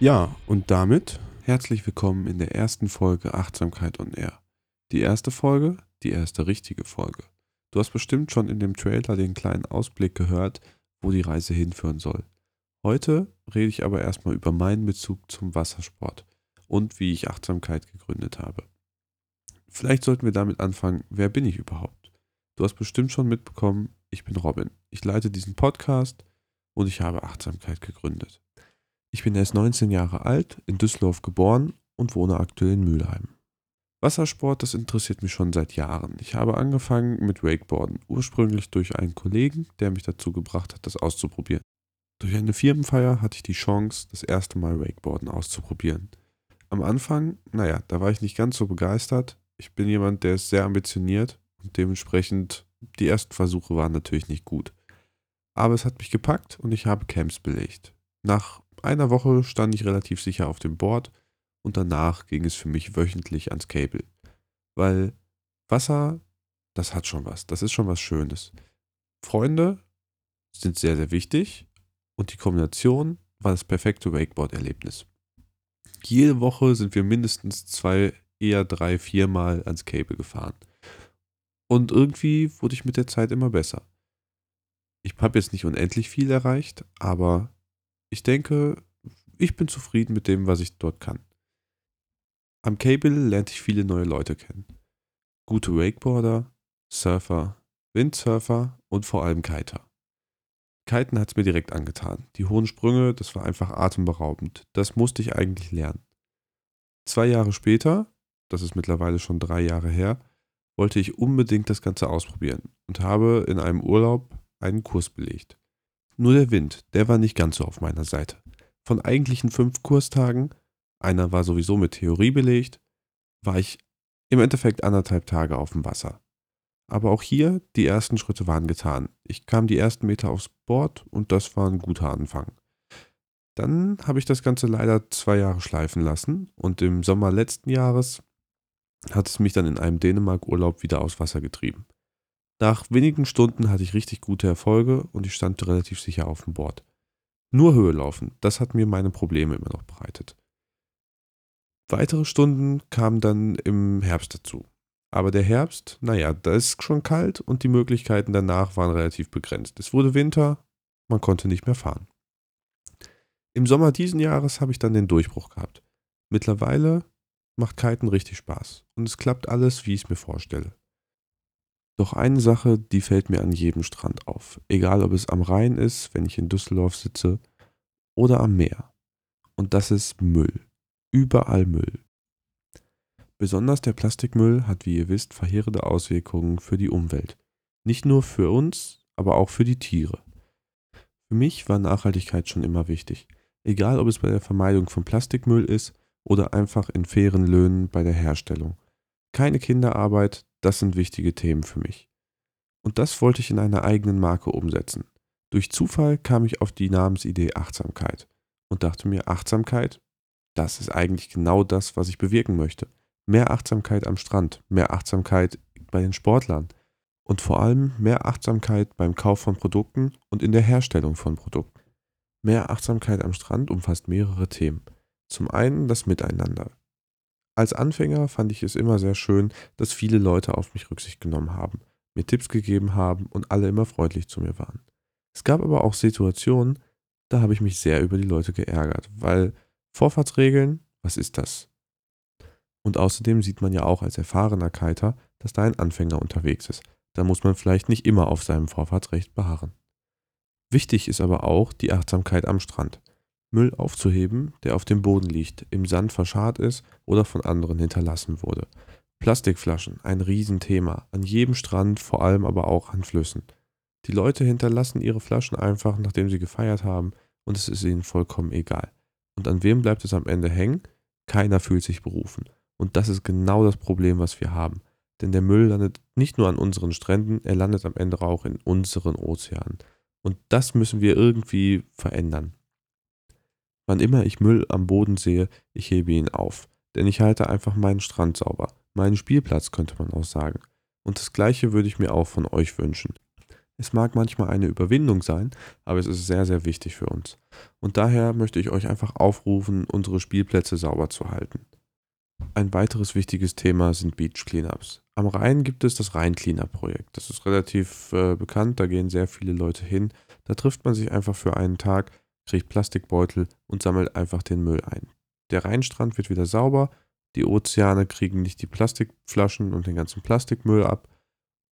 Ja, und damit herzlich willkommen in der ersten Folge Achtsamkeit on Air. Die erste Folge, die erste richtige Folge. Du hast bestimmt schon in dem Trailer den kleinen Ausblick gehört, wo die Reise hinführen soll. Heute rede ich aber erstmal über meinen Bezug zum Wassersport und wie ich Achtsamkeit gegründet habe. Vielleicht sollten wir damit anfangen, wer bin ich überhaupt? Du hast bestimmt schon mitbekommen, ich bin Robin. Ich leite diesen Podcast und ich habe Achtsamkeit gegründet. Ich bin erst 19 Jahre alt, in Düsseldorf geboren und wohne aktuell in Mülheim. Wassersport, das interessiert mich schon seit Jahren. Ich habe angefangen mit Wakeboarden, ursprünglich durch einen Kollegen, der mich dazu gebracht hat, das auszuprobieren. Durch eine Firmenfeier hatte ich die Chance, das erste Mal Wakeboarden auszuprobieren. Am Anfang, naja, da war ich nicht ganz so begeistert. Ich bin jemand, der ist sehr ambitioniert und dementsprechend die ersten Versuche waren natürlich nicht gut. Aber es hat mich gepackt und ich habe Camps belegt. Nach einer Woche stand ich relativ sicher auf dem Board und danach ging es für mich wöchentlich ans Cable. Weil Wasser, das hat schon was, das ist schon was Schönes. Freunde sind sehr, sehr wichtig und die Kombination war das perfekte Wakeboard-Erlebnis. Jede Woche sind wir mindestens zwei, eher drei, viermal ans Cable gefahren. Und irgendwie wurde ich mit der Zeit immer besser. Ich habe jetzt nicht unendlich viel erreicht, aber ich denke, ich bin zufrieden mit dem, was ich dort kann. Am Cable lernte ich viele neue Leute kennen. Gute Wakeboarder, Surfer, Windsurfer und vor allem Kiter. Kiten hat es mir direkt angetan. Die hohen Sprünge, das war einfach atemberaubend. Das musste ich eigentlich lernen. Zwei Jahre später, das ist mittlerweile schon drei Jahre her, wollte ich unbedingt das Ganze ausprobieren und habe in einem Urlaub einen Kurs belegt. Nur der Wind, der war nicht ganz so auf meiner Seite. Von eigentlichen fünf Kurstagen einer war sowieso mit Theorie belegt, war ich im Endeffekt anderthalb Tage auf dem Wasser. Aber auch hier, die ersten Schritte waren getan. Ich kam die ersten Meter aufs Board und das war ein guter Anfang. Dann habe ich das Ganze leider zwei Jahre schleifen lassen und im Sommer letzten Jahres hat es mich dann in einem Dänemark-Urlaub wieder aus Wasser getrieben. Nach wenigen Stunden hatte ich richtig gute Erfolge und ich stand relativ sicher auf dem Board. Nur Höhe laufen, das hat mir meine Probleme immer noch bereitet. Weitere Stunden kamen dann im Herbst dazu. Aber der Herbst, naja, da ist schon kalt und die Möglichkeiten danach waren relativ begrenzt. Es wurde Winter, man konnte nicht mehr fahren. Im Sommer diesen Jahres habe ich dann den Durchbruch gehabt. Mittlerweile macht Kiten richtig Spaß und es klappt alles, wie ich es mir vorstelle. Doch eine Sache, die fällt mir an jedem Strand auf, egal ob es am Rhein ist, wenn ich in Düsseldorf sitze, oder am Meer. Und das ist Müll überall Müll. Besonders der Plastikmüll hat, wie ihr wisst, verheerende Auswirkungen für die Umwelt. Nicht nur für uns, aber auch für die Tiere. Für mich war Nachhaltigkeit schon immer wichtig, egal ob es bei der Vermeidung von Plastikmüll ist oder einfach in fairen Löhnen bei der Herstellung. Keine Kinderarbeit, das sind wichtige Themen für mich. Und das wollte ich in einer eigenen Marke umsetzen. Durch Zufall kam ich auf die Namensidee Achtsamkeit und dachte mir, Achtsamkeit, das ist eigentlich genau das, was ich bewirken möchte. Mehr Achtsamkeit am Strand, mehr Achtsamkeit bei den Sportlern und vor allem mehr Achtsamkeit beim Kauf von Produkten und in der Herstellung von Produkten. Mehr Achtsamkeit am Strand umfasst mehrere Themen. Zum einen das Miteinander. Als Anfänger fand ich es immer sehr schön, dass viele Leute auf mich Rücksicht genommen haben, mir Tipps gegeben haben und alle immer freundlich zu mir waren. Es gab aber auch Situationen, da habe ich mich sehr über die Leute geärgert, weil Vorfahrtsregeln, was ist das? Und außerdem sieht man ja auch als erfahrener Kiter, dass da ein Anfänger unterwegs ist. Da muss man vielleicht nicht immer auf seinem Vorfahrtsrecht beharren. Wichtig ist aber auch die Achtsamkeit am Strand. Müll aufzuheben, der auf dem Boden liegt, im Sand verscharrt ist oder von anderen hinterlassen wurde. Plastikflaschen, ein Riesenthema, an jedem Strand, vor allem aber auch an Flüssen. Die Leute hinterlassen ihre Flaschen einfach, nachdem sie gefeiert haben, und es ist ihnen vollkommen egal. Und an wem bleibt es am Ende hängen? Keiner fühlt sich berufen. Und das ist genau das Problem, was wir haben. Denn der Müll landet nicht nur an unseren Stränden, er landet am Ende auch in unseren Ozeanen. Und das müssen wir irgendwie verändern. Wann immer ich Müll am Boden sehe, ich hebe ihn auf. Denn ich halte einfach meinen Strand sauber. Meinen Spielplatz könnte man auch sagen. Und das gleiche würde ich mir auch von euch wünschen. Es mag manchmal eine Überwindung sein, aber es ist sehr, sehr wichtig für uns. Und daher möchte ich euch einfach aufrufen, unsere Spielplätze sauber zu halten. Ein weiteres wichtiges Thema sind Beach Cleanups. Am Rhein gibt es das Rhein Cleanup Projekt. Das ist relativ äh, bekannt, da gehen sehr viele Leute hin. Da trifft man sich einfach für einen Tag, kriegt Plastikbeutel und sammelt einfach den Müll ein. Der Rheinstrand wird wieder sauber, die Ozeane kriegen nicht die Plastikflaschen und den ganzen Plastikmüll ab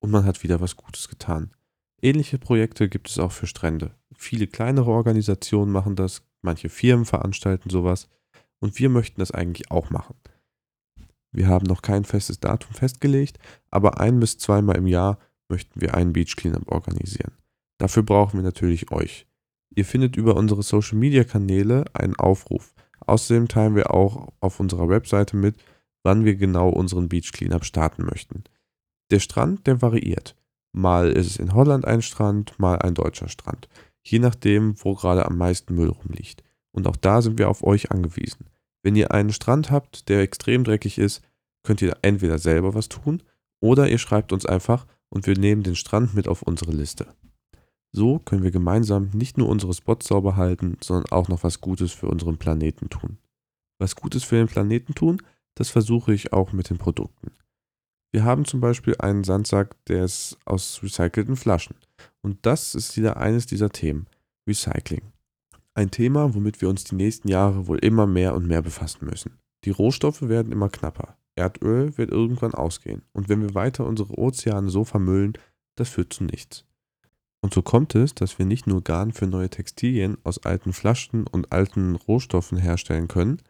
und man hat wieder was Gutes getan. Ähnliche Projekte gibt es auch für Strände. Viele kleinere Organisationen machen das, manche Firmen veranstalten sowas und wir möchten das eigentlich auch machen. Wir haben noch kein festes Datum festgelegt, aber ein bis zweimal im Jahr möchten wir einen Beach Cleanup organisieren. Dafür brauchen wir natürlich euch. Ihr findet über unsere Social Media Kanäle einen Aufruf. Außerdem teilen wir auch auf unserer Webseite mit, wann wir genau unseren Beach Cleanup starten möchten. Der Strand, der variiert. Mal ist es in Holland ein Strand, mal ein deutscher Strand. Je nachdem, wo gerade am meisten Müll rumliegt. Und auch da sind wir auf euch angewiesen. Wenn ihr einen Strand habt, der extrem dreckig ist, könnt ihr entweder selber was tun oder ihr schreibt uns einfach und wir nehmen den Strand mit auf unsere Liste. So können wir gemeinsam nicht nur unsere Spots sauber halten, sondern auch noch was Gutes für unseren Planeten tun. Was Gutes für den Planeten tun, das versuche ich auch mit den Produkten. Wir haben zum Beispiel einen Sandsack, der ist aus recycelten Flaschen. Und das ist wieder eines dieser Themen. Recycling. Ein Thema, womit wir uns die nächsten Jahre wohl immer mehr und mehr befassen müssen. Die Rohstoffe werden immer knapper. Erdöl wird irgendwann ausgehen. Und wenn wir weiter unsere Ozeane so vermüllen, das führt zu nichts. Und so kommt es, dass wir nicht nur Garn für neue Textilien aus alten Flaschen und alten Rohstoffen herstellen können,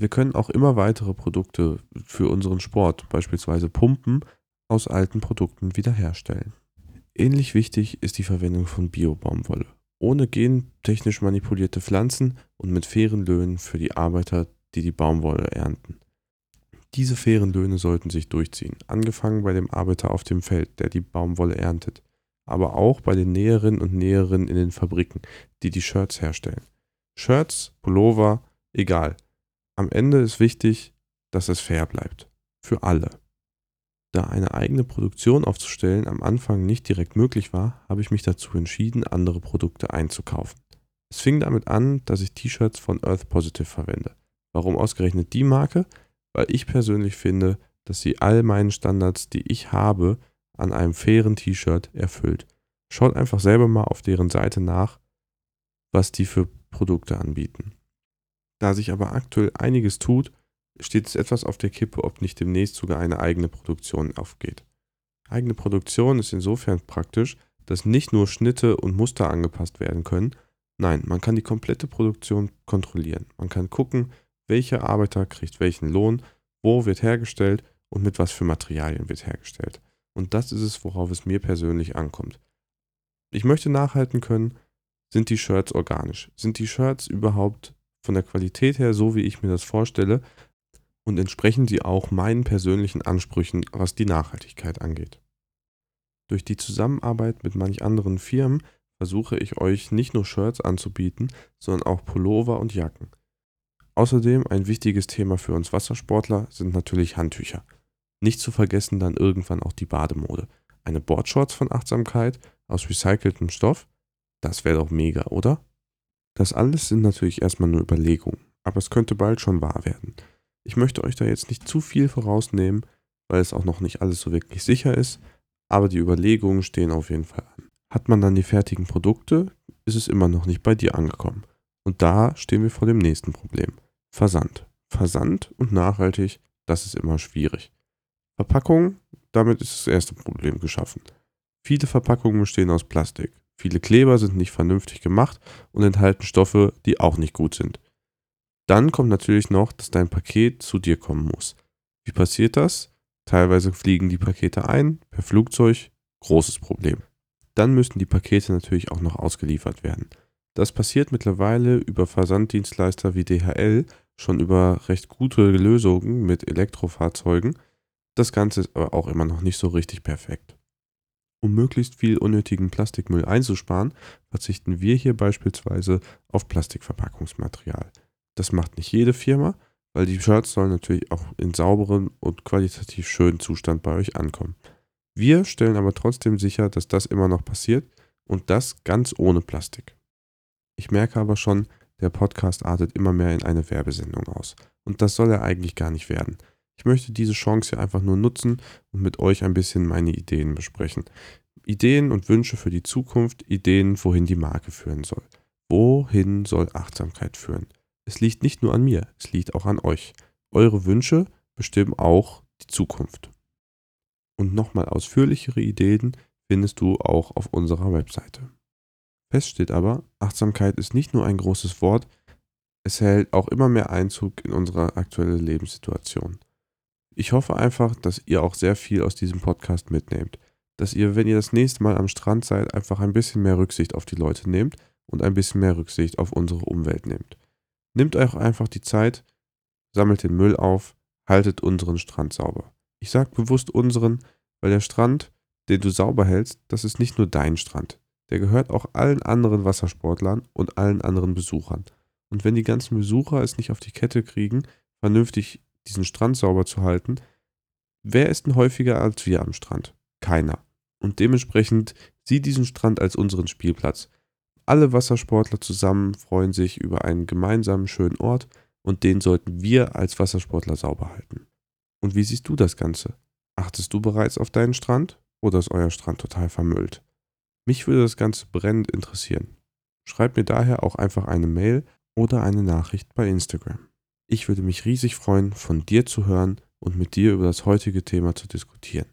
wir können auch immer weitere Produkte für unseren Sport, beispielsweise Pumpen, aus alten Produkten wiederherstellen. Ähnlich wichtig ist die Verwendung von Biobaumwolle. Ohne gentechnisch manipulierte Pflanzen und mit fairen Löhnen für die Arbeiter, die die Baumwolle ernten. Diese fairen Löhne sollten sich durchziehen, angefangen bei dem Arbeiter auf dem Feld, der die Baumwolle erntet, aber auch bei den Näherinnen und Näherinnen in den Fabriken, die die Shirts herstellen. Shirts, Pullover, egal, am Ende ist wichtig, dass es fair bleibt. Für alle. Da eine eigene Produktion aufzustellen am Anfang nicht direkt möglich war, habe ich mich dazu entschieden, andere Produkte einzukaufen. Es fing damit an, dass ich T-Shirts von Earth Positive verwende. Warum ausgerechnet die Marke? Weil ich persönlich finde, dass sie all meinen Standards, die ich habe, an einem fairen T-Shirt erfüllt. Schaut einfach selber mal auf deren Seite nach, was die für Produkte anbieten. Da sich aber aktuell einiges tut, steht es etwas auf der Kippe, ob nicht demnächst sogar eine eigene Produktion aufgeht. Eigene Produktion ist insofern praktisch, dass nicht nur Schnitte und Muster angepasst werden können, nein, man kann die komplette Produktion kontrollieren. Man kann gucken, welcher Arbeiter kriegt welchen Lohn, wo wird hergestellt und mit was für Materialien wird hergestellt. Und das ist es, worauf es mir persönlich ankommt. Ich möchte nachhalten können, sind die Shirts organisch? Sind die Shirts überhaupt von der Qualität her so, wie ich mir das vorstelle und entsprechen sie auch meinen persönlichen Ansprüchen, was die Nachhaltigkeit angeht. Durch die Zusammenarbeit mit manch anderen Firmen versuche ich euch nicht nur Shirts anzubieten, sondern auch Pullover und Jacken. Außerdem ein wichtiges Thema für uns Wassersportler sind natürlich Handtücher. Nicht zu vergessen dann irgendwann auch die Bademode. Eine Boardshorts von Achtsamkeit aus recyceltem Stoff, das wäre doch mega, oder? Das alles sind natürlich erstmal nur Überlegungen, aber es könnte bald schon wahr werden. Ich möchte euch da jetzt nicht zu viel vorausnehmen, weil es auch noch nicht alles so wirklich sicher ist, aber die Überlegungen stehen auf jeden Fall an. Hat man dann die fertigen Produkte, ist es immer noch nicht bei dir angekommen. Und da stehen wir vor dem nächsten Problem. Versand. Versand und nachhaltig, das ist immer schwierig. Verpackung, damit ist das erste Problem geschaffen. Viele Verpackungen bestehen aus Plastik. Viele Kleber sind nicht vernünftig gemacht und enthalten Stoffe, die auch nicht gut sind. Dann kommt natürlich noch, dass dein Paket zu dir kommen muss. Wie passiert das? Teilweise fliegen die Pakete ein, per Flugzeug, großes Problem. Dann müssen die Pakete natürlich auch noch ausgeliefert werden. Das passiert mittlerweile über Versanddienstleister wie DHL schon über recht gute Lösungen mit Elektrofahrzeugen. Das Ganze ist aber auch immer noch nicht so richtig perfekt. Um möglichst viel unnötigen Plastikmüll einzusparen, verzichten wir hier beispielsweise auf Plastikverpackungsmaterial. Das macht nicht jede Firma, weil die Shirts sollen natürlich auch in sauberem und qualitativ schönen Zustand bei euch ankommen. Wir stellen aber trotzdem sicher, dass das immer noch passiert und das ganz ohne Plastik. Ich merke aber schon, der Podcast artet immer mehr in eine Werbesendung aus. Und das soll er eigentlich gar nicht werden. Ich möchte diese Chance hier einfach nur nutzen und mit euch ein bisschen meine Ideen besprechen. Ideen und Wünsche für die Zukunft, Ideen, wohin die Marke führen soll. Wohin soll Achtsamkeit führen? Es liegt nicht nur an mir, es liegt auch an euch. Eure Wünsche bestimmen auch die Zukunft. Und nochmal ausführlichere Ideen findest du auch auf unserer Webseite. Fest steht aber, Achtsamkeit ist nicht nur ein großes Wort, es hält auch immer mehr Einzug in unsere aktuelle Lebenssituation. Ich hoffe einfach, dass ihr auch sehr viel aus diesem Podcast mitnehmt. Dass ihr, wenn ihr das nächste Mal am Strand seid, einfach ein bisschen mehr Rücksicht auf die Leute nehmt und ein bisschen mehr Rücksicht auf unsere Umwelt nehmt. Nehmt euch einfach die Zeit, sammelt den Müll auf, haltet unseren Strand sauber. Ich sage bewusst unseren, weil der Strand, den du sauber hältst, das ist nicht nur dein Strand. Der gehört auch allen anderen Wassersportlern und allen anderen Besuchern. Und wenn die ganzen Besucher es nicht auf die Kette kriegen, vernünftig diesen Strand sauber zu halten, wer ist denn häufiger als wir am Strand? Keiner. Und dementsprechend sieh diesen Strand als unseren Spielplatz. Alle Wassersportler zusammen freuen sich über einen gemeinsamen schönen Ort und den sollten wir als Wassersportler sauber halten. Und wie siehst du das Ganze? Achtest du bereits auf deinen Strand oder ist euer Strand total vermüllt? Mich würde das Ganze brennend interessieren. Schreib mir daher auch einfach eine Mail oder eine Nachricht bei Instagram. Ich würde mich riesig freuen, von dir zu hören und mit dir über das heutige Thema zu diskutieren.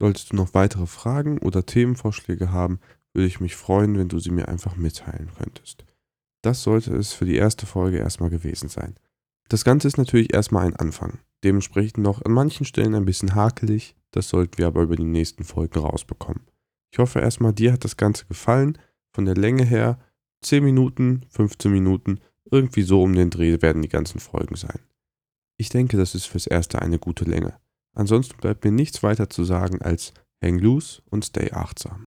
Solltest du noch weitere Fragen oder Themenvorschläge haben, würde ich mich freuen, wenn du sie mir einfach mitteilen könntest. Das sollte es für die erste Folge erstmal gewesen sein. Das Ganze ist natürlich erstmal ein Anfang, dementsprechend noch an manchen Stellen ein bisschen hakelig, das sollten wir aber über die nächsten Folgen rausbekommen. Ich hoffe erstmal, dir hat das Ganze gefallen. Von der Länge her 10 Minuten, 15 Minuten irgendwie so um den Dreh werden die ganzen Folgen sein. Ich denke, das ist fürs Erste eine gute Länge. Ansonsten bleibt mir nichts weiter zu sagen als hang loose und stay achtsam.